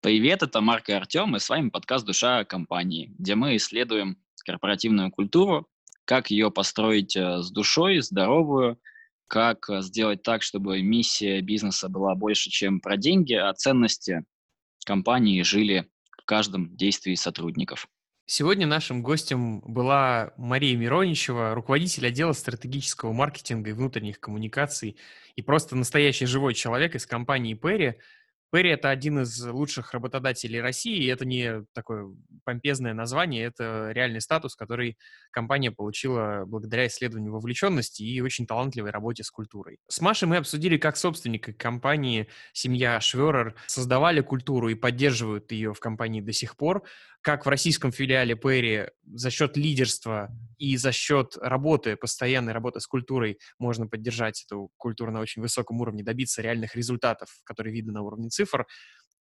Привет, это Марк и Артем, и с вами подкаст «Душа компании», где мы исследуем корпоративную культуру, как ее построить э, с душой, здоровую, как э, сделать так, чтобы миссия бизнеса была больше, чем про деньги, а ценности компании жили в каждом действии сотрудников. Сегодня нашим гостем была Мария Мироничева, руководитель отдела стратегического маркетинга и внутренних коммуникаций и просто настоящий живой человек из компании Перри. Перри — это один из лучших работодателей России, и это не такое помпезное название, это реальный статус, который компания получила благодаря исследованию вовлеченности и очень талантливой работе с культурой. С Машей мы обсудили, как собственники компании, семья Шверер, создавали культуру и поддерживают ее в компании до сих пор, как в российском филиале Перри за счет лидерства и за счет работы, постоянной работы с культурой можно поддержать эту культуру на очень высоком уровне, добиться реальных результатов, которые видны на уровне цифр,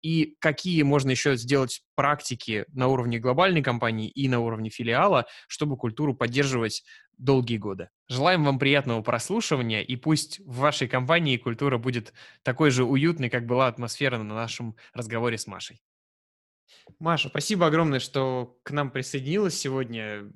и какие можно еще сделать практики на уровне глобальной компании и на уровне филиала, чтобы культуру поддерживать долгие годы. Желаем вам приятного прослушивания, и пусть в вашей компании культура будет такой же уютной, как была атмосфера на нашем разговоре с Машей. Маша, спасибо огромное, что к нам присоединилась сегодня.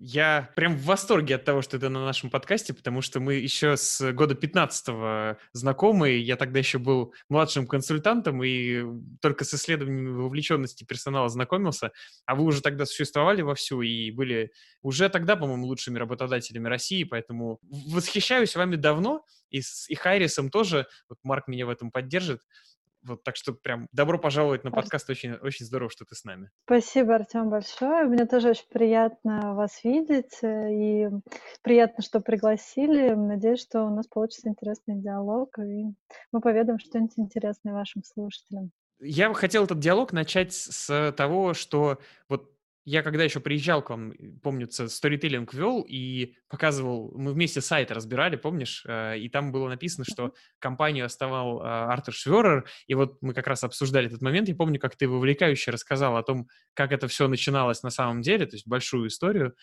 Я прям в восторге от того, что ты на нашем подкасте, потому что мы еще с года 15 знакомы. Я тогда еще был младшим консультантом и только с исследованиями вовлеченности персонала знакомился. А вы уже тогда существовали вовсю и были уже тогда, по-моему, лучшими работодателями России, поэтому восхищаюсь вами давно. И с и Хайрисом тоже, вот Марк меня в этом поддержит. Вот, так что прям добро пожаловать на подкаст. Очень, очень здорово, что ты с нами. Спасибо, Артем, большое. Мне тоже очень приятно вас видеть. И приятно, что пригласили. Надеюсь, что у нас получится интересный диалог, и мы поведаем что-нибудь интересное вашим слушателям. Я бы хотел этот диалог начать с того, что вот я когда еще приезжал к вам, помнится, сторителлинг вел и показывал, мы вместе сайт разбирали, помнишь, э, и там было написано, что компанию оставал а, Артур Шверер, и вот мы как раз обсуждали этот момент, я помню, как ты вовлекающе рассказал о том, как это все начиналось на самом деле, то есть большую историю,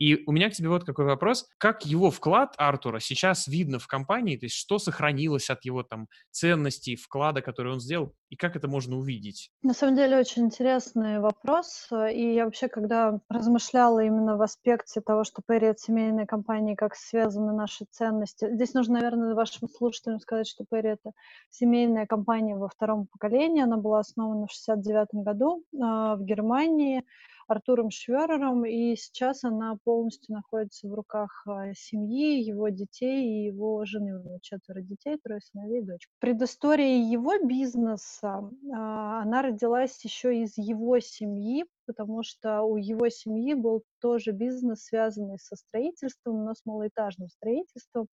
и у меня к тебе вот какой вопрос. Как его вклад Артура сейчас видно в компании? То есть что сохранилось от его там ценностей, вклада, который он сделал? И как это можно увидеть? На самом деле очень интересный вопрос. И я вообще, когда размышляла именно в аспекте того, что Перри это семейная компания, как связаны наши ценности. Здесь нужно, наверное, вашим слушателям сказать, что Перри это семейная компания во втором поколении. Она была основана в 69 году э, в Германии. Артуром Шверером, и сейчас она полностью находится в руках а, семьи, его детей и его жены. У него четверо детей, трое сыновей дочка. Предыстория его бизнеса, а, она родилась еще из его семьи, потому что у его семьи был тоже бизнес, связанный со строительством, но с малоэтажным строительством.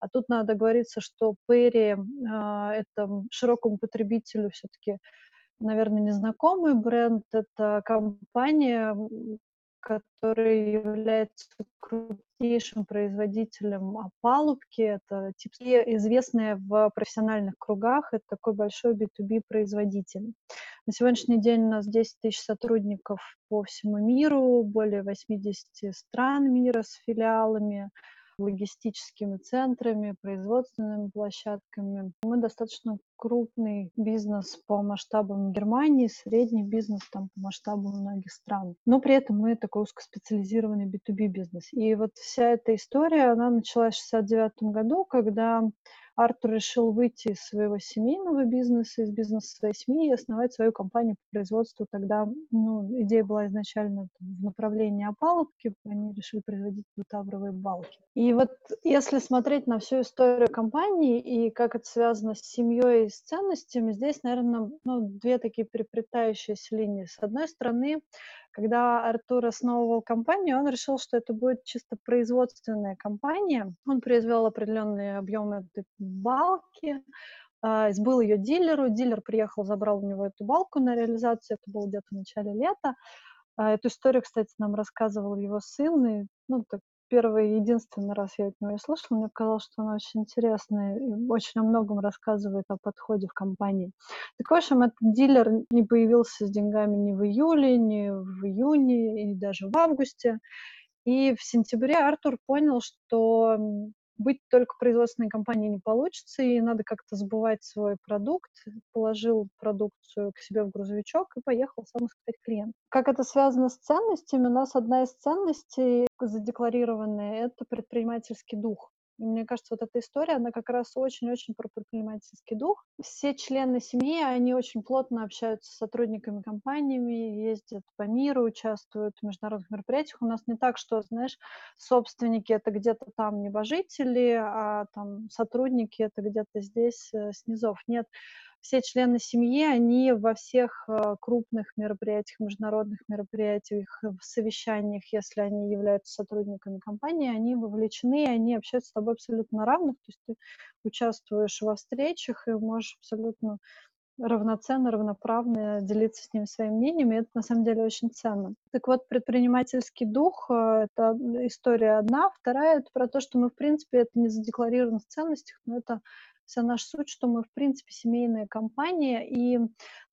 А тут надо говориться, что Перри а, это широкому потребителю все-таки наверное, незнакомый бренд. Это компания, которая является крупнейшим производителем опалубки. Это тип, известная в профессиональных кругах. Это такой большой B2B производитель. На сегодняшний день у нас 10 тысяч сотрудников по всему миру, более 80 стран мира с филиалами логистическими центрами, производственными площадками. Мы достаточно крупный бизнес по масштабам Германии, средний бизнес там по масштабам многих стран. Но при этом мы такой узкоспециализированный B2B бизнес. И вот вся эта история, она началась в 69 году, когда Артур решил выйти из своего семейного бизнеса, из бизнеса своей семьи и основать свою компанию по производству. Тогда ну, идея была изначально в направлении опалубки, они решили производить бутавровые балки. И вот если смотреть на всю историю компании и как это связано с семьей и с ценностями, здесь, наверное, ну, две такие переплетающиеся линии. С одной стороны, когда Артур основывал компанию, он решил, что это будет чисто производственная компания. Он произвел определенные объемы балки, а, сбыл ее дилеру. Дилер приехал, забрал у него эту балку на реализацию. Это было где-то в начале лета. А, эту историю, кстати, нам рассказывал его сын, и, ну, так первый и единственный раз я от него ее слышала, мне показалось, что она очень интересная и очень о многом рассказывает о подходе в компании. Так, в общем, этот дилер не появился с деньгами ни в июле, ни в июне, и даже в августе. И в сентябре Артур понял, что быть только производственной компанией не получится, и надо как-то сбывать свой продукт. Положил продукцию к себе в грузовичок и поехал сам искать клиент. Как это связано с ценностями? У нас одна из ценностей задекларированная — это предпринимательский дух. И мне кажется, вот эта история, она как раз очень-очень про предпринимательский дух. Все члены семьи, они очень плотно общаются с сотрудниками компаниями, ездят по миру, участвуют в международных мероприятиях. У нас не так, что, знаешь, собственники — это где-то там небожители, а там сотрудники — это где-то здесь, э, снизов. Нет, все члены семьи, они во всех э, крупных мероприятиях, международных мероприятиях, в совещаниях, если они являются сотрудниками компании, они вовлечены, они общаются с тобой абсолютно равных, то есть ты участвуешь во встречах и можешь абсолютно равноценно, равноправно делиться с ними своим мнением, и это на самом деле очень ценно. Так вот, предпринимательский дух э, — это история одна. Вторая — это про то, что мы, в принципе, это не задекларировано в ценностях, но это вся наша суть, что мы, в принципе, семейная компания. И,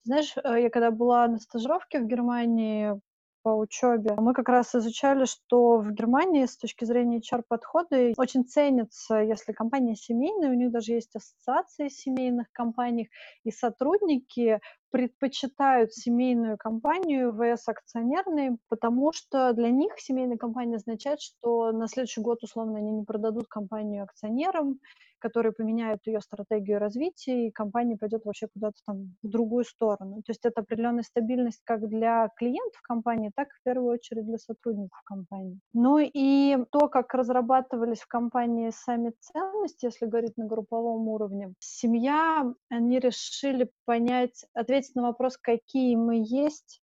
знаешь, э, я когда была на стажировке в Германии по учебе, мы как раз изучали, что в Германии с точки зрения HR-подхода очень ценится, если компания семейная, у них даже есть ассоциации семейных компаний, и сотрудники предпочитают семейную компанию ВС акционерной, потому что для них семейная компания означает, что на следующий год, условно, они не продадут компанию акционерам, которые поменяют ее стратегию развития, и компания пойдет вообще куда-то там в другую сторону. То есть это определенная стабильность как для клиентов компании, так и в первую очередь для сотрудников компании. Ну и то, как разрабатывались в компании сами ценности, если говорить на групповом уровне, семья, они решили понять, ответить на вопрос, какие мы есть,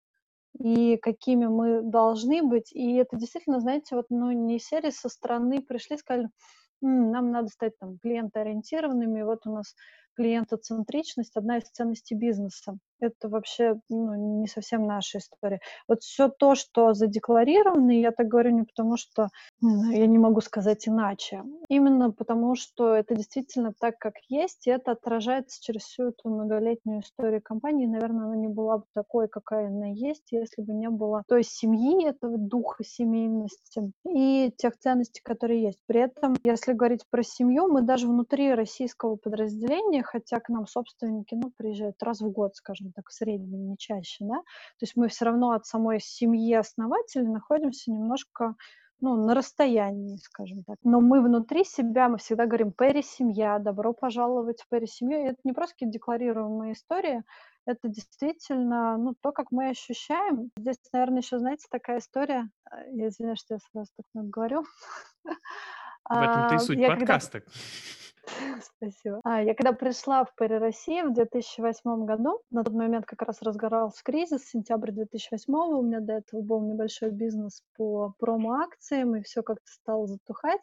и какими мы должны быть. И это действительно, знаете, вот, ну, не серии со стороны пришли, сказали, нам надо стать там клиентоориентированными, вот у нас клиентоцентричность одна из ценностей бизнеса. Это вообще ну, не совсем наша история. Вот все то, что задекларировано, я так говорю не потому, что я не могу сказать иначе. Именно потому, что это действительно так, как есть, и это отражается через всю эту многолетнюю историю компании. Наверное, она не была бы такой, какая она есть, если бы не было той семьи, этого духа семейности и тех ценностей, которые есть. При этом, если говорить про семью, мы даже внутри российского подразделения, хотя к нам собственники ну, приезжают раз в год, скажем так, в среднем, не чаще, да, то есть мы все равно от самой семьи основателей находимся немножко ну, на расстоянии, скажем так. Но мы внутри себя, мы всегда говорим «Перри семья», «Добро пожаловать в Перри семью». И это не просто какие-то декларируемые истории, это действительно ну, то, как мы ощущаем. Здесь, наверное, еще, знаете, такая история, э, я извиняюсь, что я сразу так много говорю. В этом-то и суть я подкаста. Когда... Спасибо. А, я когда пришла в Перри России в 2008 году, на тот момент как раз разгорался кризис, сентябрь 2008 у меня до этого был небольшой бизнес по промо-акциям, и все как-то стало затухать.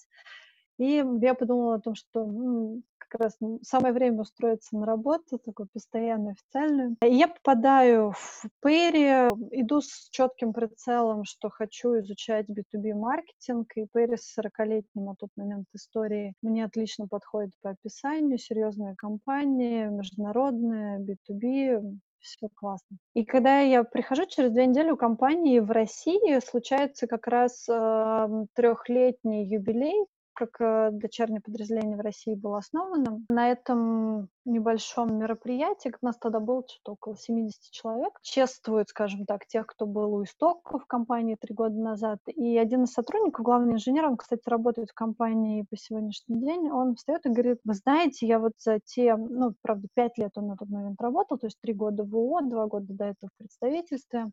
И я подумала о том, что ну, как раз самое время устроиться на работу, такую постоянную, официальную. И я попадаю в Перри, иду с четким прицелом, что хочу изучать B2B-маркетинг, и Перри с 40-летним на тот момент истории мне отлично подходит по описанию, серьезная компания, международная, B2B, все классно. И когда я прихожу через две недели у компании в России, случается как раз э, трехлетний юбилей как э, дочернее подразделение в России было основано. На этом небольшом мероприятии, у нас тогда было что-то около 70 человек, чествуют, скажем так, тех, кто был у истоков компании три года назад. И один из сотрудников, главный инженер, он, кстати, работает в компании по сегодняшний день, он встает и говорит, вы знаете, я вот за те, ну, правда, пять лет он на тот момент работал, то есть три года в ООО, два года до этого в представительстве,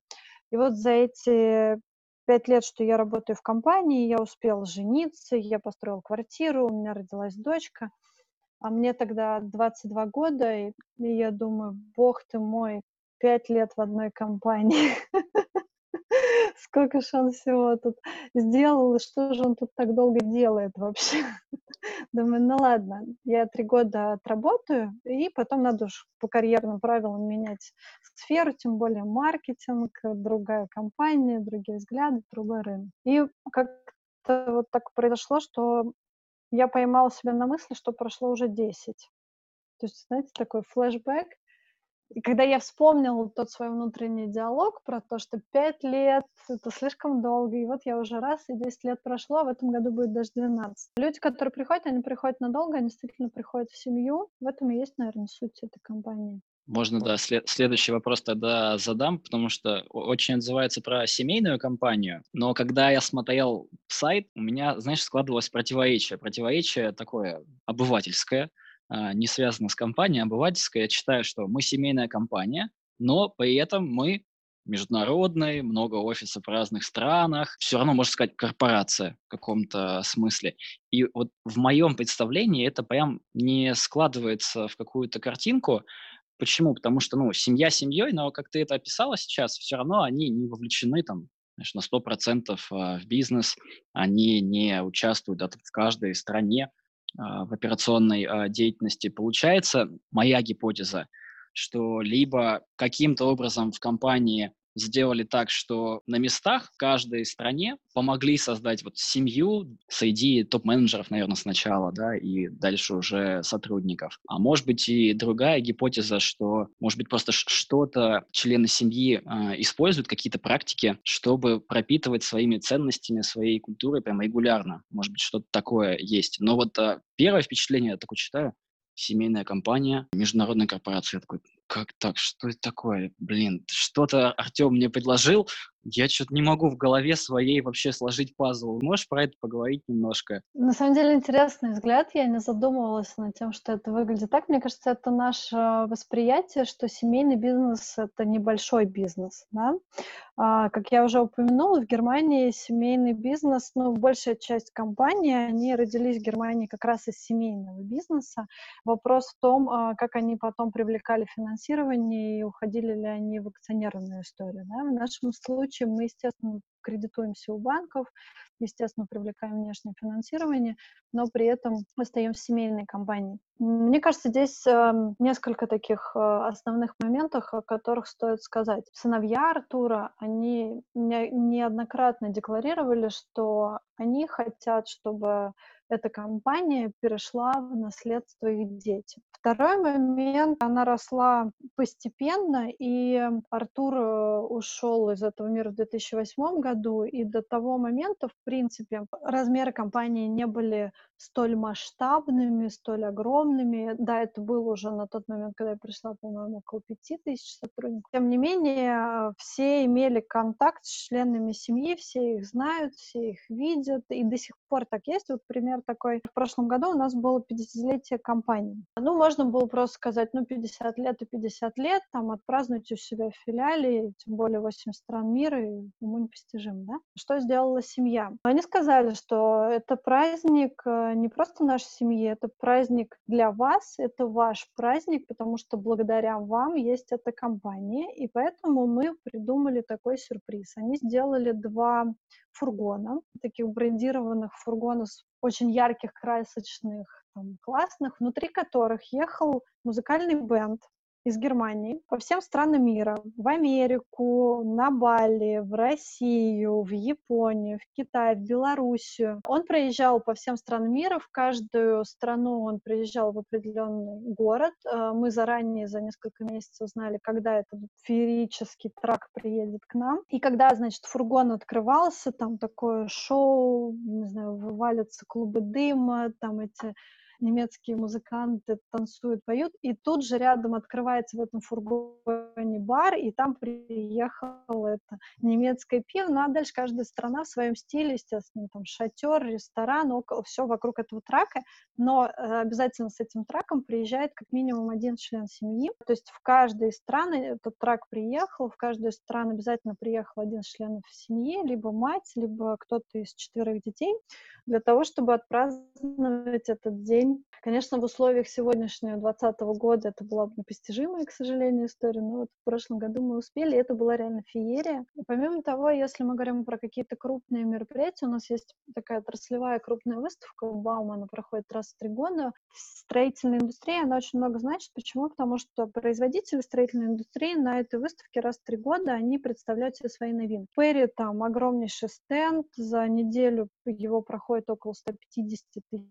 и вот за эти пять лет, что я работаю в компании, я успел жениться, я построил квартиру, у меня родилась дочка. А мне тогда 22 года, и, я думаю, бог ты мой, пять лет в одной компании. Сколько же он всего тут сделал, и что же он тут так долго делает вообще? Думаю, ну ладно, я три года отработаю, и потом надо уж по карьерным правилам менять сферу, тем более маркетинг, другая компания, другие взгляды, другой рынок. И как-то вот так произошло, что я поймала себя на мысли, что прошло уже 10. То есть, знаете, такой флешбэк, И когда я вспомнила тот свой внутренний диалог про то, что пять лет — это слишком долго, и вот я уже раз, и 10 лет прошло, а в этом году будет даже 12. Люди, которые приходят, они приходят надолго, они действительно приходят в семью. В этом и есть, наверное, суть этой компании. Можно, да, след- следующий вопрос тогда задам, потому что очень отзывается про семейную компанию, но когда я смотрел сайт, у меня, знаешь, складывалось противоречие. Противоречие такое обывательское, не связано с компанией, а обывательское. Я считаю, что мы семейная компания, но при этом мы международный, много офисов в разных странах, все равно, можно сказать, корпорация в каком-то смысле. И вот в моем представлении это прям не складывается в какую-то картинку, Почему? Потому что, ну, семья семьей, но, как ты это описала сейчас, все равно они не вовлечены там знаешь, на 100% а, в бизнес, они не участвуют да, в каждой стране а, в операционной а, деятельности. Получается, моя гипотеза, что либо каким-то образом в компании сделали так, что на местах в каждой стране помогли создать вот семью среди топ-менеджеров, наверное, сначала, да, и дальше уже сотрудников. А может быть и другая гипотеза, что, может быть, просто что-то члены семьи э, используют, какие-то практики, чтобы пропитывать своими ценностями, своей культурой прям регулярно. Может быть, что-то такое есть. Но вот э, первое впечатление, я такое читаю, семейная компания, международная корпорация. Я такой, как так, что это такое? Блин, что-то Артем мне предложил, я что-то не могу в голове своей вообще сложить пазл. Можешь про это поговорить немножко? На самом деле интересный взгляд. Я не задумывалась над тем, что это выглядит так. Мне кажется, это наше восприятие, что семейный бизнес — это небольшой бизнес. Да? А, как я уже упомянула, в Германии семейный бизнес, ну, большая часть компаний, они родились в Германии как раз из семейного бизнеса. Вопрос в том, а, как они потом привлекали финансирование и уходили ли они в акционерную историю. Да? В нашем случае случае мы, естественно, кредитуемся у банков, естественно, привлекаем внешнее финансирование, но при этом остаемся семейной компанией. Мне кажется, здесь э, несколько таких э, основных моментов, о которых стоит сказать. Сыновья Артура, они не, неоднократно декларировали, что они хотят, чтобы эта компания перешла в наследство их детям. Второй момент, она росла постепенно, и Артур э, ушел из этого мира в 2008 году, и до того момента, в принципе, размеры компании не были столь масштабными, столь огромными. Да, это было уже на тот момент, когда я пришла, по-моему, около пяти тысяч сотрудников. Тем не менее, все имели контакт с членами семьи, все их знают, все их видят, и до сих пор так есть. Вот пример такой. В прошлом году у нас было 50-летие компании. Ну, можно было просто сказать, ну, 50 лет и 50 лет, там, отпразднуйте у себя в филиале, тем более 8 стран мира, и ему непостижим, да? Что сделала семья? Они сказали, что это праздник э, не просто нашей семьи, это праздник для вас, это ваш праздник, потому что благодаря вам есть эта компания, и поэтому мы придумали такой сюрприз. Они сделали два фургона, таких брендированных фургонов, очень ярких, красочных, там, классных, внутри которых ехал музыкальный бенд, из Германии по всем странам мира, в Америку, на Бали, в Россию, в Японию, в Китай, в Белоруссию. Он проезжал по всем странам мира, в каждую страну он приезжал в определенный город. Э, мы заранее за несколько месяцев знали, когда этот феерический трак приедет к нам. И когда, значит, фургон открывался, там такое шоу, не знаю, вывалятся клубы дыма, там эти немецкие музыканты танцуют, поют, и тут же рядом открывается в этом фургоне бар, и там приехал это немецкое пиво, ну а дальше каждая страна в своем стиле, естественно, там шатер, ресторан, около, все вокруг этого трака, но э, обязательно с этим траком приезжает как минимум один член семьи, то есть в каждой стране этот трак приехал, в каждую страну обязательно приехал один член семьи, либо мать, либо кто-то из четверых детей, для того, чтобы отпраздновать этот день. Конечно, в условиях сегодняшнего 2020 года это была бы непостижимая, к сожалению, история, но вот в прошлом году мы успели, и это была реально феерия. И помимо того, если мы говорим про какие-то крупные мероприятия, у нас есть такая отраслевая крупная выставка в Баум, она проходит раз в три года. Строительная индустрия, она очень много значит. Почему? Потому что производители строительной индустрии на этой выставке раз в три года, они представляют себе свои новинки. Перри там огромнейший стенд, за неделю его проходит около 150 тысяч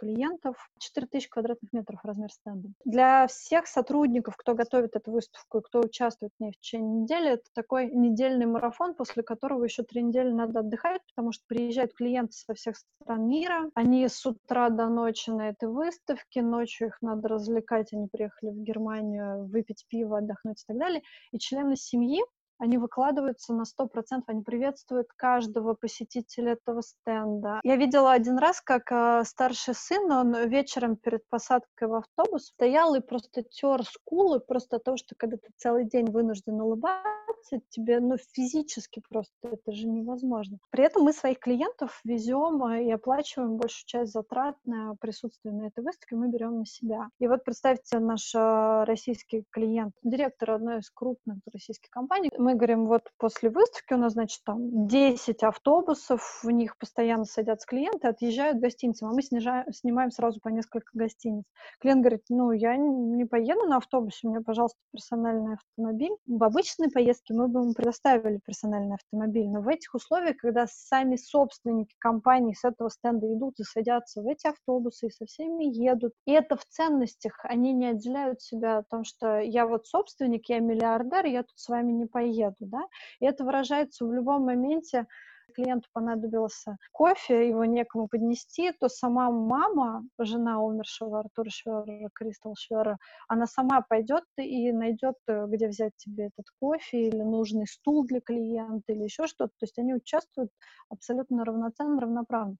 клиентов, 4 тысячи квадратных метров размер стенда. Для всех сотрудников, кто готовит эту выставку и кто участвует в ней в течение недели, это такой недельный марафон, после которого еще три недели надо отдыхать, потому что приезжают клиенты со всех стран мира, они с утра до ночи на этой выставке, ночью их надо развлекать, они приехали в Германию выпить пиво, отдохнуть и так далее. И члены семьи они выкладываются на 100%, они приветствуют каждого посетителя этого стенда. Я видела один раз, как э, старший сын, он вечером перед посадкой в автобус стоял и просто тер скулы, просто от того, что когда ты целый день вынужден улыбаться, тебе, ну, физически просто это же невозможно. При этом мы своих клиентов везем э, и оплачиваем большую часть затрат на присутствие на этой выставке, мы берем на себя. И вот представьте, наш э, российский клиент, директор одной из крупных российских компаний, мы мы говорим, вот после выставки у нас, значит, там 10 автобусов, в них постоянно садятся клиенты, отъезжают гостиницам, а мы снижаем, снимаем сразу по несколько гостиниц. Клиент говорит, ну, я не поеду на автобусе, у меня, пожалуйста, персональный автомобиль. В обычной поездке мы бы ему предоставили персональный автомобиль, но в этих условиях, когда сами собственники компании с этого стенда идут и садятся в эти автобусы и со всеми едут, и это в ценностях, они не отделяют себя о том, что я вот собственник, я миллиардер, я тут с вами не поеду еду, да, и это выражается в любом моменте, клиенту понадобился кофе, его некому поднести, то сама мама, жена умершего Артура Швера, Кристал Швера, она сама пойдет и найдет, э, где взять тебе этот кофе или нужный стул для клиента или еще что-то. То есть они участвуют абсолютно равноценно, равноправно.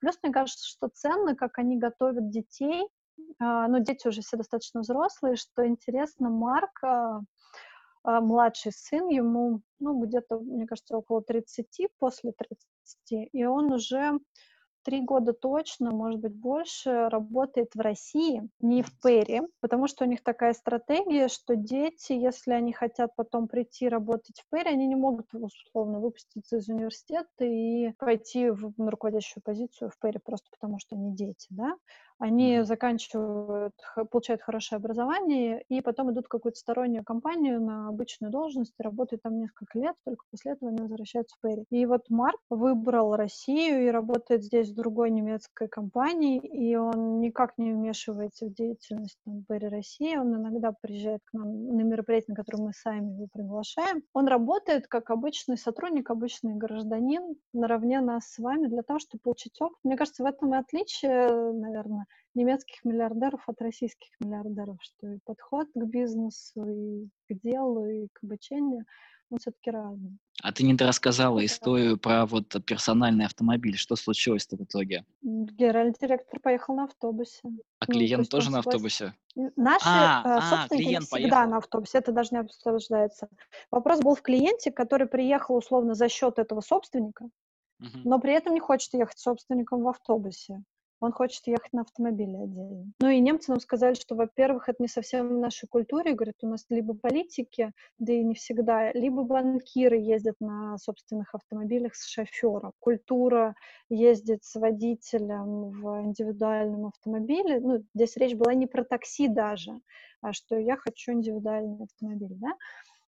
Плюс мне кажется, что ценно, как они готовят детей, а, ну, дети уже все достаточно взрослые, что интересно, Марк а, младший сын, ему, ну, где-то, мне кажется, около 30, после 30, и он уже три года точно, может быть, больше работает в России, не в Перри, потому что у них такая стратегия, что дети, если они хотят потом прийти работать в Перри, они не могут, условно, выпуститься из университета и пойти в, руководящую позицию в Перри просто потому, что они дети, да. Они mm-hmm. заканчивают, получают хорошее образование и потом идут в какую-то стороннюю компанию на обычную должность, работают там несколько лет, только после этого они возвращаются в Перри. И вот Марк выбрал Россию и работает здесь в другой немецкой компании, и он никак не вмешивается в деятельность там, Перри России. Он иногда приезжает к нам на мероприятия, на которые мы сами его приглашаем. Он работает как обычный сотрудник, обычный гражданин наравне нас с вами для того, чтобы получить опыт. Мне кажется, в этом и отличие, наверное, немецких миллиардеров от российских миллиардеров, что и подход к бизнесу, и к делу, и к обучению, он все-таки разный. А ты не рассказала историю про вот персональный автомобиль. Что случилось-то в итоге? Генеральный директор поехал на автобусе. А ну, клиент то тоже на автобусе? Наши а, э, а, клиент всегда поехал. на автобусе, это даже не обсуждается. Вопрос был в клиенте, который приехал условно за счет этого собственника, но при этом не хочет ехать собственником в автобусе он хочет ехать на автомобиле отдельно. Ну и немцы нам сказали, что, во-первых, это не совсем в нашей культуре, говорят, у нас либо политики, да и не всегда, либо банкиры ездят на собственных автомобилях с шофером. Культура ездить с водителем в индивидуальном автомобиле, ну, здесь речь была не про такси даже, а что я хочу индивидуальный автомобиль, да,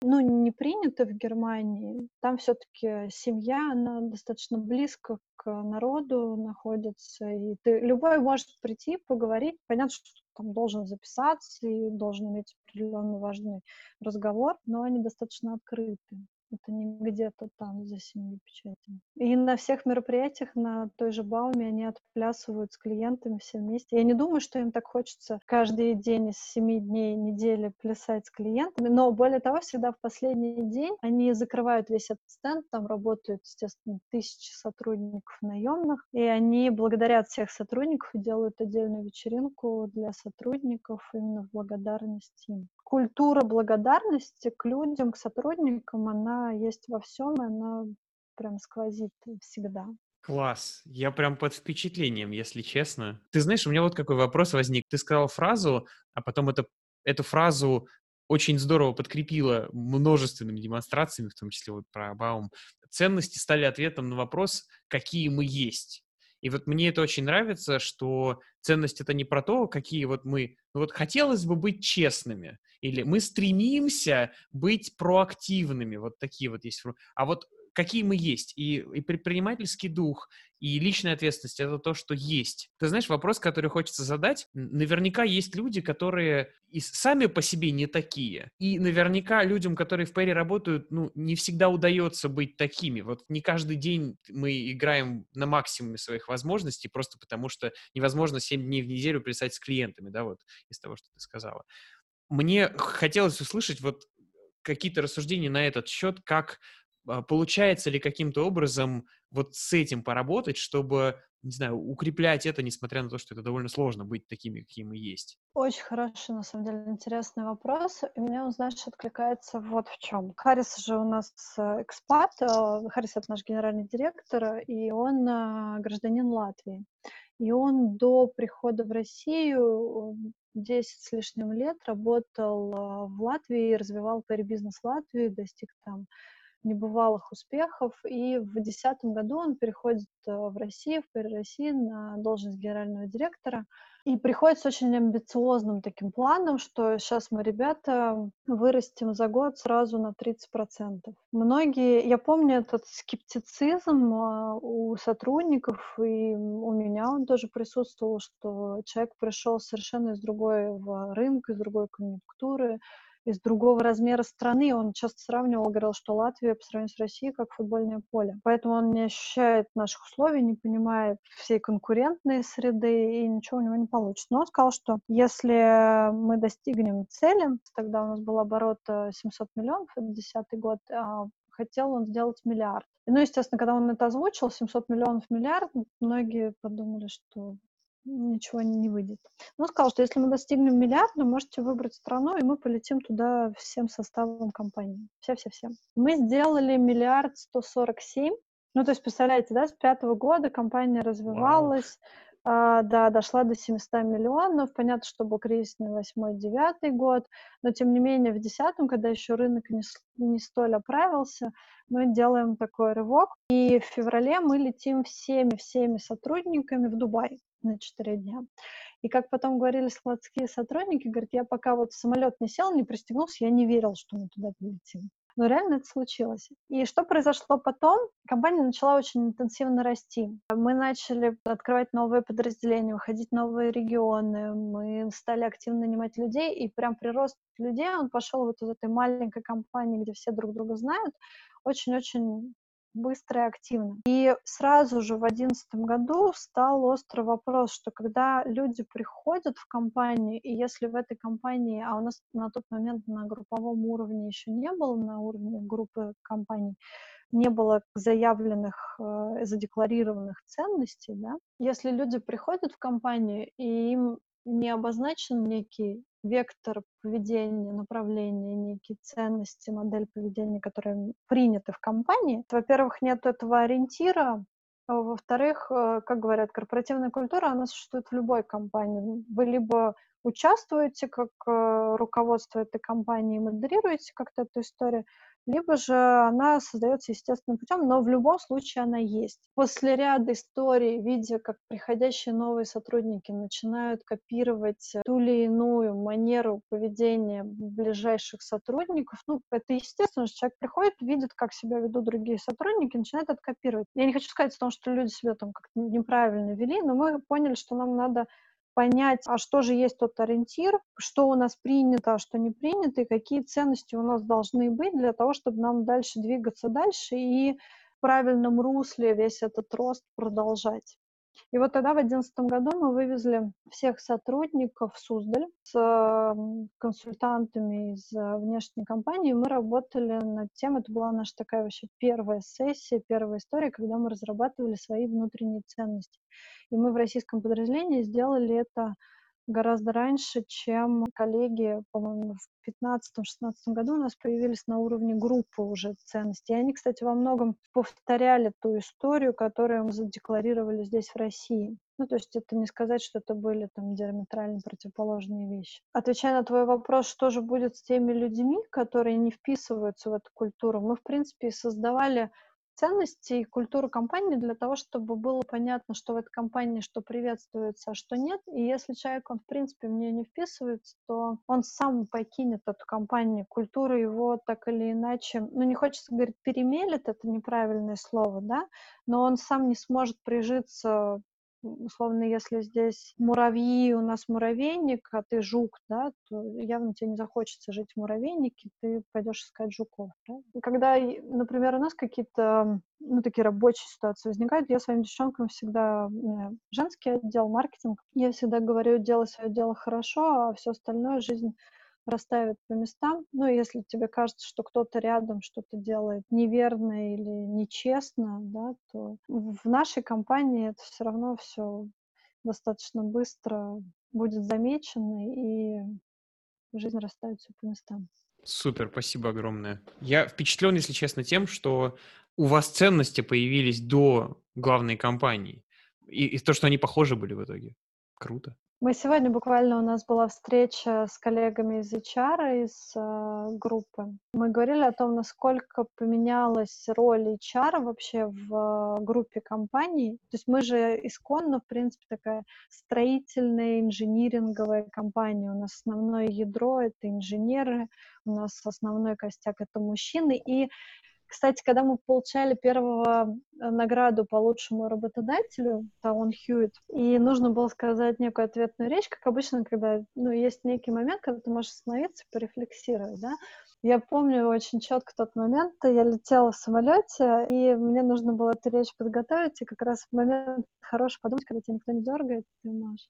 ну, не принято в Германии. Там все-таки семья, она достаточно близко к народу находится, и ты, любой может прийти, поговорить. Понятно, что там должен записаться и должен иметь определенный важный разговор, но они достаточно открыты. Это не где-то там за семью печатями. И на всех мероприятиях на той же Бауме они отплясывают с клиентами все вместе. Я не думаю, что им так хочется каждый день из семи дней недели плясать с клиентами, но более того, всегда в последний день они закрывают весь этот стенд, там работают, естественно, тысячи сотрудников наемных, и они благодарят всех сотрудников и делают отдельную вечеринку для сотрудников именно в благодарность им культура благодарности к людям, к сотрудникам, есть во всем, и она прям сквозит всегда. Класс. Я прям под впечатлением, если честно. Ты знаешь, у меня вот какой вопрос возник. Ты сказал фразу, а потом это, эту фразу очень здорово подкрепила множественными демонстрациями, в том числе вот про Баум. Ценности стали ответом на вопрос, какие мы есть. И вот мне это очень нравится, что ценность это не про то, какие вот мы, ну вот хотелось бы быть честными, или мы стремимся быть проактивными, вот такие вот есть. А вот какие мы есть. И, и предпринимательский дух, и личная ответственность — это то, что есть. Ты знаешь, вопрос, который хочется задать, наверняка есть люди, которые и сами по себе не такие. И наверняка людям, которые в Перри работают, ну, не всегда удается быть такими. Вот не каждый день мы играем на максимуме своих возможностей, просто потому что невозможно 7 дней в неделю писать с клиентами, да, вот из того, что ты сказала. Мне хотелось услышать вот какие-то рассуждения на этот счет, как получается ли каким-то образом вот с этим поработать, чтобы, не знаю, укреплять это, несмотря на то, что это довольно сложно быть такими, какие мы есть? Очень хороший, на самом деле, интересный вопрос. И мне он, знаешь, откликается вот в чем. Харрис же у нас э, экспат, э, Харрис — это наш генеральный директор, и он э, гражданин Латвии. И он до прихода в Россию 10 с лишним лет работал в Латвии, развивал бизнес Латвии, достиг там небывалых успехов. И в 2010 году он переходит э, в Россию, в России на должность генерального директора. И приходит с очень амбициозным таким планом, что сейчас мы, ребята, вырастем за год сразу на 30%. Многие, я помню этот скептицизм а, у сотрудников, и у меня он тоже присутствовал, что человек пришел совершенно из другой рынка, из другой конъюнктуры, из другого размера страны. Он часто сравнивал, говорил, что Латвия по сравнению с Россией как футбольное поле. Поэтому он не ощущает наших условий, не понимает всей конкурентной среды, и ничего у него не получится. Но он сказал, что если мы достигнем цели, тогда у нас был оборот 700 э, миллионов, это 2010 год, а хотел он сделать миллиард. Ну, естественно, когда он это озвучил, 700 миллионов миллиард, многие подумали, что ничего не выйдет. Он сказал, что если мы достигнем миллиарда, можете выбрать страну, и мы полетим туда всем составом компании. Все-все-все. Мы сделали миллиард сто сорок семь. Ну, то есть, представляете, да, с пятого года компания развивалась, а, да, дошла до 700 миллионов. Понятно, что был кризисный восьмой, девятый год, но тем не менее в десятом, когда еще рынок не, не столь оправился, мы делаем такой рывок. И в феврале мы летим всеми-всеми сотрудниками в Дубай на 4 дня. И как потом говорили складские сотрудники, говорят, я пока вот в самолет не сел, не пристегнулся, я не верил, что мы туда полетим. Но реально это случилось. И что произошло потом? Компания начала очень интенсивно расти. Мы начали открывать новые подразделения, выходить в новые регионы, мы стали активно нанимать людей, и прям прирост людей, он пошел вот из этой маленькой компании, где все друг друга знают, очень-очень быстро и активно. И сразу же в 2011 году стал острый вопрос, что когда люди приходят в компанию, и если в этой компании, а у нас на тот момент на групповом уровне еще не было, на уровне группы компаний, не было заявленных, э, задекларированных ценностей, да, если люди приходят в компанию, и им не обозначен некий вектор поведения, направления, некие ценности, модель поведения, которые приняты в компании. Во-первых, нет этого ориентира, а во-вторых, э, как говорят, корпоративная культура, она существует в любой компании. Вы либо участвуете как э, руководство этой компании, модерируете как-то эту историю, либо же она создается естественным путем, но в любом случае она есть. После ряда историй, видя, как приходящие новые сотрудники начинают копировать ту или иную манеру поведения ближайших сотрудников, ну, это естественно, что человек приходит, видит, как себя ведут другие сотрудники, начинает это копировать. Я не хочу сказать о том, что люди себя там как-то неправильно вели, но мы поняли, что нам надо понять, а что же есть тот ориентир, что у нас принято, а что не принято, и какие ценности у нас должны быть для того, чтобы нам дальше двигаться дальше и в правильном русле весь этот рост продолжать. И вот тогда в 2011 году мы вывезли всех сотрудников в Суздаль с консультантами из э, внешней компании. Мы работали над тем, это была наша такая вообще первая сессия, первая история, когда мы разрабатывали свои внутренние ценности. И мы в российском подразделении сделали это гораздо раньше, чем коллеги, по-моему, в 2015-2016 году у нас появились на уровне группы уже ценности. И они, кстати, во многом повторяли ту историю, которую мы задекларировали здесь, в России. Ну, то есть это не сказать, что это были там диаметрально противоположные вещи. Отвечая на твой вопрос, что же будет с теми людьми, которые не вписываются в эту культуру, мы, в принципе, создавали ценности и культуру компании для того, чтобы было понятно, что в этой компании что приветствуется, а что нет. И если человек, он в принципе в нее не вписывается, то он сам покинет эту компанию. Культура его так или иначе, ну не хочется говорить перемелет, это неправильное слово, да, но он сам не сможет прижиться условно, если здесь муравьи, у нас муравейник, а ты жук, да, то явно тебе не захочется жить в муравейнике, ты пойдешь искать жуков. Да? Когда, например, у нас какие-то ну, такие рабочие ситуации возникают, я своим девчонкам всегда, женский отдел, маркетинг, я всегда говорю, делай свое дело хорошо, а все остальное жизнь расставят по местам. Ну, если тебе кажется, что кто-то рядом что-то делает неверно или нечестно, да, то в нашей компании это все равно все достаточно быстро будет замечено, и жизнь расставит все по местам. Супер, спасибо огромное. Я впечатлен, если честно, тем, что у вас ценности появились до главной компании. И, и то, что они похожи были в итоге. Круто. Мы сегодня буквально у нас была встреча с коллегами из HR, из э, группы. Мы говорили о том, насколько поменялась роль HR вообще в э, группе компаний. То есть мы же исконно, в принципе, такая строительная, инжиниринговая компания. У нас основное ядро — это инженеры, у нас основной костяк — это мужчины. И кстати, когда мы получали первого э, награду по лучшему работодателю, Таун Хьюит, и нужно было сказать некую ответную речь, как обычно, когда ну, есть некий момент, когда ты можешь остановиться и порефлексировать, да, я помню очень четко тот момент, я летела в самолете, и мне нужно было эту речь подготовить, и как раз в момент хороший подумать, когда тебя никто не дергает, ты можешь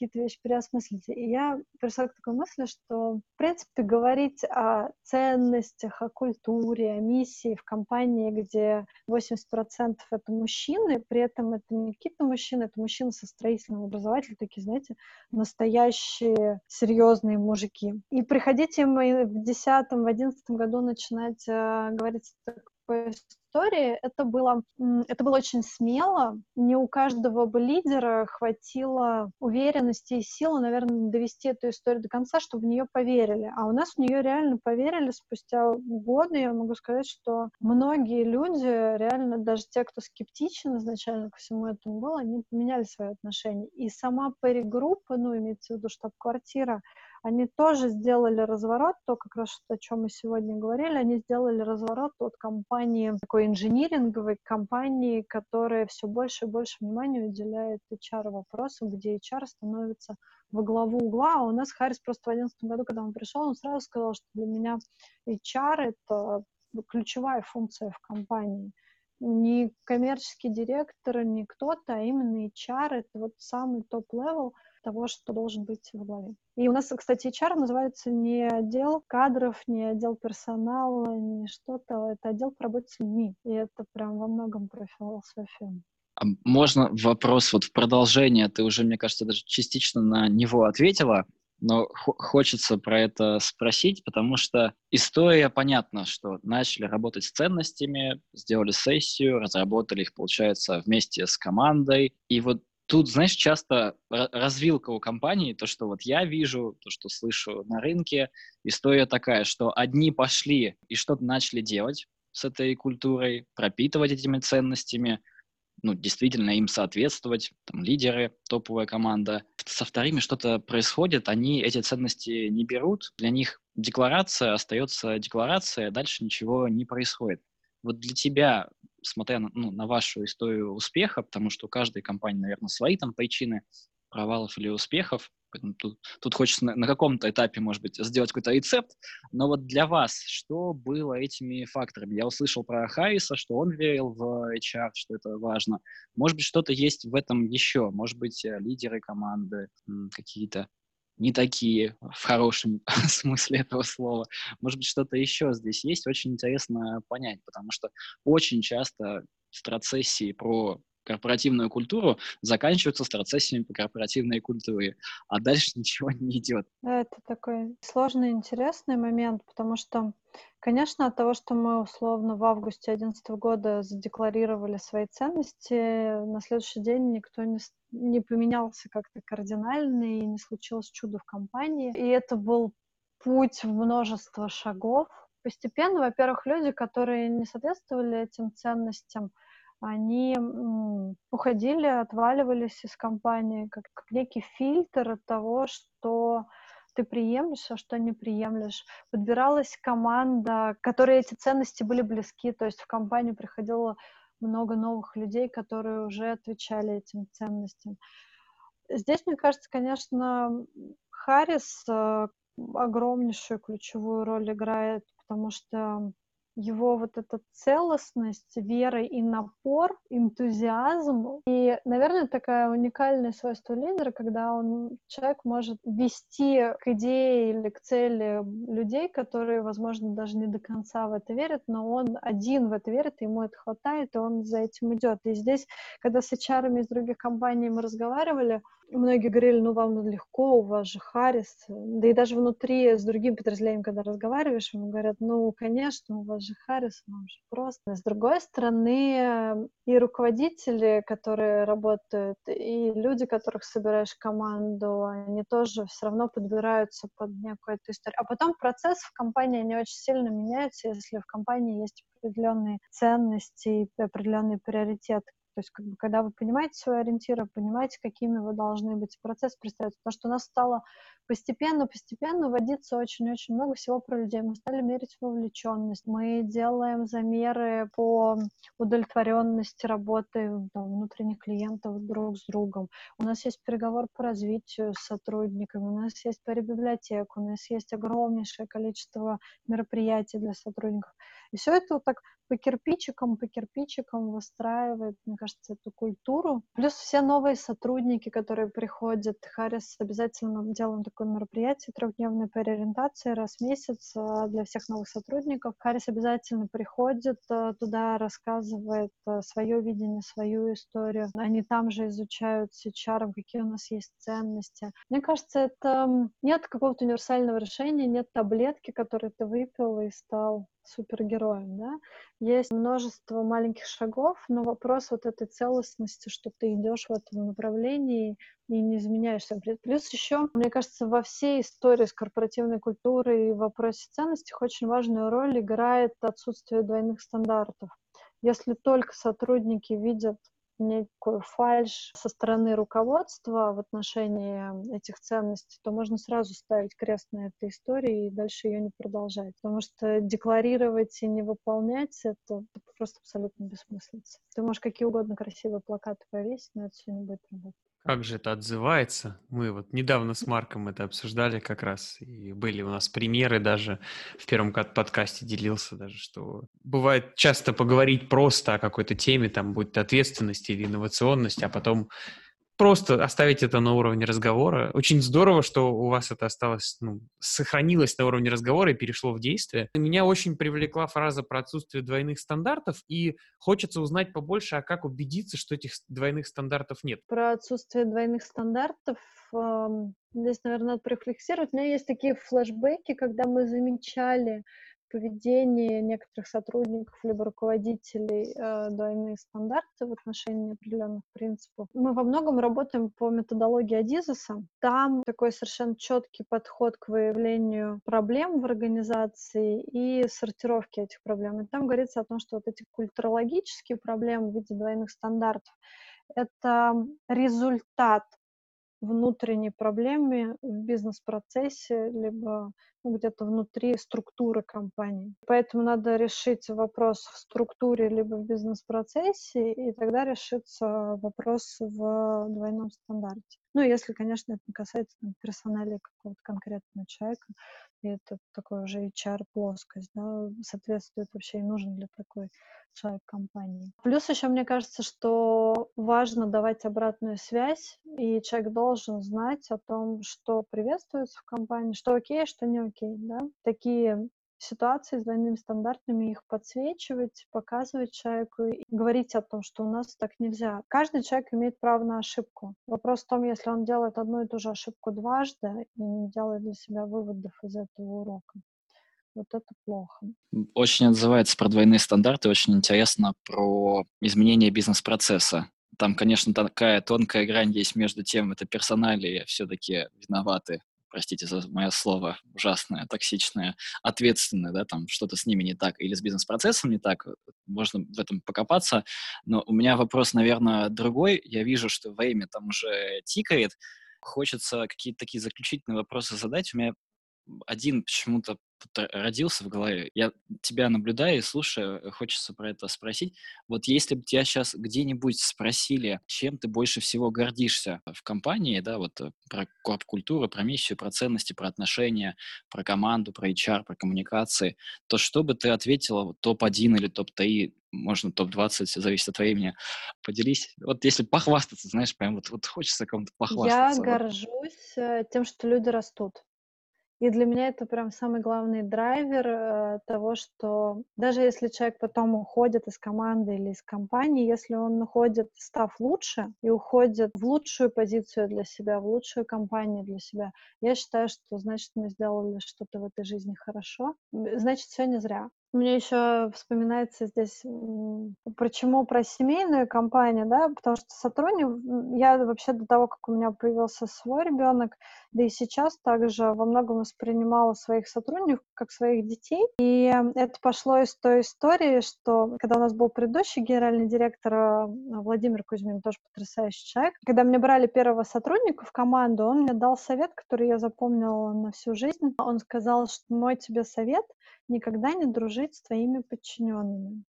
какие-то вещи переосмыслить. И я пришла к такой мысли, что, в принципе, говорить о ценностях, о культуре, о миссии в компании, где 80% это мужчины, при этом это не какие-то мужчины, это мужчины со строительного образования, такие, знаете, настоящие серьезные мужики. И приходите им в 10 в 11 году начинать э, говорить такой истории, это было, это было очень смело. Не у каждого бы лидера хватило уверенности и силы, наверное, довести эту историю до конца, чтобы в нее поверили. А у нас в нее реально поверили спустя годы. Я могу сказать, что многие люди, реально даже те, кто скептичен изначально ко всему этому был, они поменяли свои отношения. И сама Перри-группа, ну, имеется в виду штаб-квартира, они тоже сделали разворот, то как раз о чем мы сегодня говорили, они сделали разворот от компании, такой инжиниринговой компании, которая все больше и больше внимания уделяет HR-вопросам, где HR становится во главу угла, а у нас Харрис просто в 2011 году, когда он пришел, он сразу сказал, что для меня HR — это ключевая функция в компании. Не коммерческий директор, не кто-то, а именно HR — это вот самый top-level — того, что должен быть в главе. И у нас, кстати, HR называется не отдел кадров, не отдел персонала, не что-то, это отдел по работе с людьми. И это прям во многом про философию. А можно вопрос вот в продолжение? Ты уже, мне кажется, даже частично на него ответила, но хочется про это спросить, потому что история понятна, что начали работать с ценностями, сделали сессию, разработали их, получается, вместе с командой. И вот Тут, знаешь, часто развилка у компании, то, что вот я вижу, то, что слышу на рынке, история такая, что одни пошли и что-то начали делать с этой культурой, пропитывать этими ценностями, ну, действительно им соответствовать, там, лидеры, топовая команда. Со вторыми что-то происходит, они эти ценности не берут, для них декларация остается декларацией, а дальше ничего не происходит. Вот для тебя смотря на, ну, на вашу историю успеха, потому что у каждой компании, наверное, свои там причины провалов или успехов, Поэтому тут, тут хочется на, на каком-то этапе, может быть, сделать какой-то рецепт. Но вот для вас, что было этими факторами? Я услышал про Харриса, что он верил в HR, что это важно. Может быть, что-то есть в этом еще? Может быть, э, лидеры команды какие-то не такие в хорошем смысле этого слова. Может быть, что-то еще здесь есть, очень интересно понять, потому что очень часто страцессии про корпоративную культуру заканчиваются страцессиями по корпоративной культуре, а дальше ничего не идет. Да, это такой сложный, интересный момент, потому что, конечно, от того, что мы условно в августе 2011 года задекларировали свои ценности, на следующий день никто не, не поменялся как-то кардинально и не случилось чудо в компании. И это был путь в множество шагов, постепенно, во-первых, люди, которые не соответствовали этим ценностям, они уходили, отваливались из компании, как, как некий фильтр от того, что ты приемлешь, а что не приемлешь. Подбиралась команда, которой эти ценности были близки, то есть в компанию приходило много новых людей, которые уже отвечали этим ценностям. Здесь, мне кажется, конечно, Харрис э, огромнейшую ключевую роль играет, потому что его вот эта целостность, вера и напор, энтузиазм. И, наверное, такая уникальное свойство лидера, когда он, человек может вести к идее или к цели людей, которые, возможно, даже не до конца в это верят, но он один в это верит, и ему это хватает, и он за этим идет. И здесь, когда с HR из других компаний мы разговаривали, многие говорили, ну, вам легко, у вас же Харрис. Да и даже внутри с другим подразделением, когда разговариваешь, ему говорят, ну, конечно, у вас же Харрис, вам же просто. С другой стороны, и руководители, которые работают, и люди, которых собираешь команду, они тоже все равно подбираются под некую эту историю. А потом процесс в компании не очень сильно меняется, если в компании есть определенные ценности и определенные приоритеты, то есть, как бы, когда вы понимаете свои ориентиры, понимаете, какими вы должны быть, процесс представить. Потому что у нас стало постепенно-постепенно вводиться очень-очень много всего про людей. Мы стали мерить вовлеченность, мы делаем замеры по удовлетворенности работы там, внутренних клиентов друг с другом. У нас есть переговор по развитию с сотрудниками, у нас есть по библиотеку, у нас есть огромнейшее количество мероприятий для сотрудников. И все это вот так по кирпичикам, по кирпичикам выстраивает, мне кажется, эту культуру. Плюс все новые сотрудники, которые приходят. Харрис обязательно делаем такое мероприятие, трехдневной переориентации раз в месяц а, для всех новых сотрудников. Харрис обязательно приходит а, туда, рассказывает а, свое видение, свою историю. Они там же изучают с HR, какие у нас есть ценности. Мне кажется, это нет какого-то универсального решения, нет таблетки, которую ты выпил и стал супергероем, да, есть множество маленьких шагов, но вопрос вот этой целостности, что ты идешь в этом направлении и не изменяешься. Плюс еще, мне кажется, во всей истории с корпоративной культурой и вопросе ценностей очень важную роль играет отсутствие двойных стандартов. Если только сотрудники видят некую фальш со стороны руководства в отношении этих ценностей, то можно сразу ставить крест на этой истории и дальше ее не продолжать. Потому что декларировать и не выполнять это, просто абсолютно бессмысленно. Ты можешь какие угодно красивые плакаты повесить, но это все не будет работать. Как же это отзывается? Мы вот недавно с Марком это обсуждали как раз, и были у нас примеры даже, в первом подкасте делился даже, что бывает часто поговорить просто о какой-то теме, там, будь то ответственность или инновационность, а потом просто оставить это на уровне разговора. Очень здорово, что у вас это осталось, ну, сохранилось на уровне разговора и перешло в действие. Меня очень привлекла фраза про отсутствие двойных стандартов, и хочется узнать побольше, а как убедиться, что этих двойных стандартов нет. Про отсутствие двойных стандартов здесь, наверное, надо порефлексировать. У меня есть такие флешбеки, когда мы замечали поведении некоторых сотрудников либо руководителей э, двойные стандарты в отношении определенных принципов. Мы во многом работаем по методологии Адизеса. Там такой совершенно четкий подход к выявлению проблем в организации и сортировке этих проблем. И там говорится о том, что вот эти культурологические проблемы в виде двойных стандартов — это результат внутренней проблеме в бизнес-процессе, либо где-то внутри структуры компании. Поэтому надо решить вопрос в структуре либо в бизнес-процессе, и тогда решится вопрос в двойном стандарте. Ну, если, конечно, это касается там, персонали какого-то конкретного человека, и это такой уже HR-плоскость, да, соответствует вообще и нужен для такой человек компании. Плюс еще мне кажется, что важно давать обратную связь, и человек должен знать о том, что приветствуется в компании, что окей, что не окей, да. Такие ситуации с двойными стандартами, их подсвечивать, показывать человеку и говорить о том, что у нас так нельзя. Каждый человек имеет право на ошибку. Вопрос в том, если он делает одну и ту же ошибку дважды и не делает для себя выводов из этого урока. Вот это плохо. Очень отзывается про двойные стандарты, очень интересно про изменение бизнес-процесса. Там, конечно, такая тонкая грань есть между тем, это персонали все-таки виноваты простите за мое слово ужасное, токсичное, ответственное, да, там что-то с ними не так или с бизнес-процессом не так, можно в этом покопаться. Но у меня вопрос, наверное, другой. Я вижу, что время там уже тикает. Хочется какие-то такие заключительные вопросы задать. У меня один почему-то родился в голове. Я тебя наблюдаю и слушаю, э, хочется про это спросить. Вот если бы тебя сейчас где-нибудь спросили, чем ты больше всего гордишься в компании, да, вот э, про корп-культуру, про миссию, про ценности, про отношения, про команду, про HR, про коммуникации, то что бы ты ответила, вот, топ-1 или топ-3, можно топ-20, зависит от времени. Поделись. Вот если похвастаться, знаешь, прям вот, вот хочется кому-то похвастаться. Я горжусь э, тем, что люди растут. И для меня это прям самый главный драйвер э, того, что даже если человек потом уходит из команды или из компании, если он уходит, став лучше, и уходит в лучшую позицию для себя, в лучшую компанию для себя, я считаю, что значит мы сделали что-то в этой жизни хорошо, значит все не зря. Мне еще вспоминается здесь, почему про семейную компанию, да, потому что сотрудник, я вообще до того, как у меня появился свой ребенок, да и сейчас также во многом воспринимала своих сотрудников как своих детей. И это пошло из той истории, что когда у нас был предыдущий генеральный директор а, Владимир Кузьмин, тоже потрясающий человек, когда мне брали первого сотрудника в команду, он мне дал совет, который я запомнила на всю жизнь. Он сказал, что мой тебе совет — никогда не дружить с твоими подчиненными.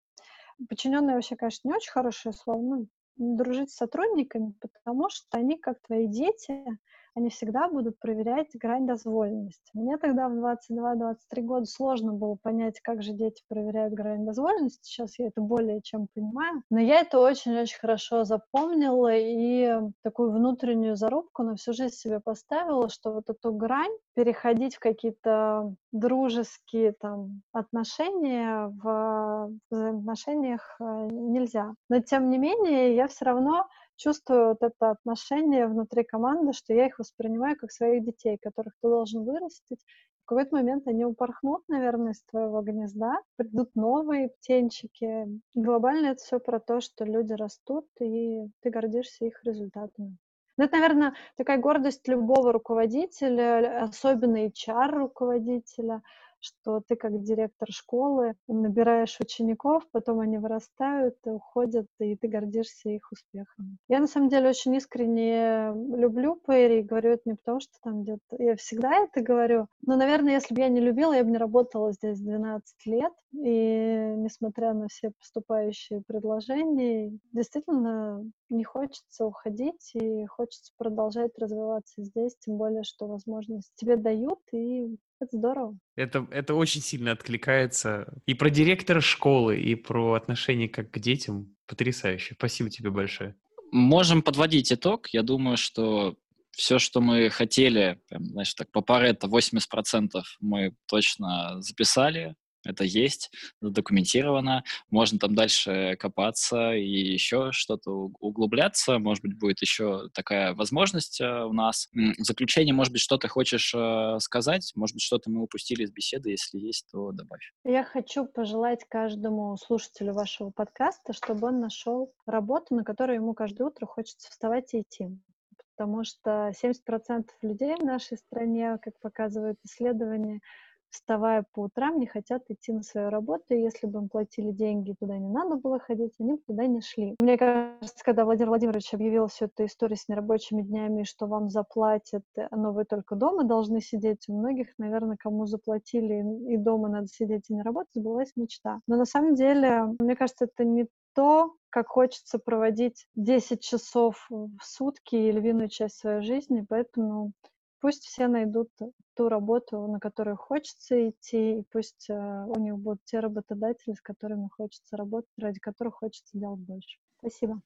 Подчиненные вообще, конечно, не очень хорошее слово, но дружить с сотрудниками, потому что они как твои дети, они всегда будут проверять грань дозволенности. Мне тогда в 22-23 года сложно было понять, как же дети проверяют грань дозволенности. Сейчас я это более чем понимаю. Но я это очень-очень хорошо запомнила и такую внутреннюю зарубку на всю жизнь себе поставила, что вот эту грань переходить в какие-то дружеские там отношения в взаимоотношениях э, нельзя. Но тем не менее я все равно чувствую вот это отношение внутри команды, что я их воспринимаю как своих детей, которых ты должен вырастить. В какой-то момент они упорхнут, наверное, из твоего гнезда, придут новые птенчики. Глобально это все про то, что люди растут, и ты гордишься их результатами. Ну, это, наверное, такая гордость любого руководителя, особенно HR-руководителя, что ты как директор школы набираешь учеников, потом они вырастают, уходят, и ты гордишься их успехами. Я на самом деле очень искренне люблю Перри, и говорю это не потому, что там где-то... Я всегда это говорю, но, наверное, если бы я не любила, я бы не работала здесь 12 лет, и несмотря на все поступающие предложения, действительно не хочется уходить, и хочется продолжать развиваться здесь, тем более, что возможность тебе дают, и это здорово. Это, это очень сильно откликается и про директора школы, и про отношение как к детям. Потрясающе. Спасибо тебе большое. Можем подводить итог. Я думаю, что все, что мы хотели, прям, знаешь, так по Паретто 80% мы точно записали, это есть, задокументировано, можно там дальше копаться и еще что-то углубляться, может быть, будет еще такая возможность э, у нас. В заключение, может быть, что ты хочешь э, сказать, может быть, что-то мы упустили из беседы, если есть, то добавь. Я хочу пожелать каждому слушателю вашего подкаста, чтобы он нашел работу, на которую ему каждое утро хочется вставать и идти потому что 70% людей в нашей стране, как показывают исследования, вставая по утрам, не хотят идти на свою работу, и если бы им платили деньги, туда не надо было ходить, они бы туда не шли. Мне кажется, когда Владимир Владимирович объявил всю эту историю с нерабочими днями, что вам заплатят, но вы только дома должны сидеть, у многих, наверное, кому заплатили и дома надо сидеть и не работать, сбылась мечта. Но на самом деле, мне кажется, это не то, как хочется проводить 10 часов в сутки и львиную часть своей жизни, поэтому Пусть все найдут ту работу, на которую хочется идти, и пусть э, у них будут те работодатели, с которыми хочется работать, ради которых хочется делать больше. Спасибо.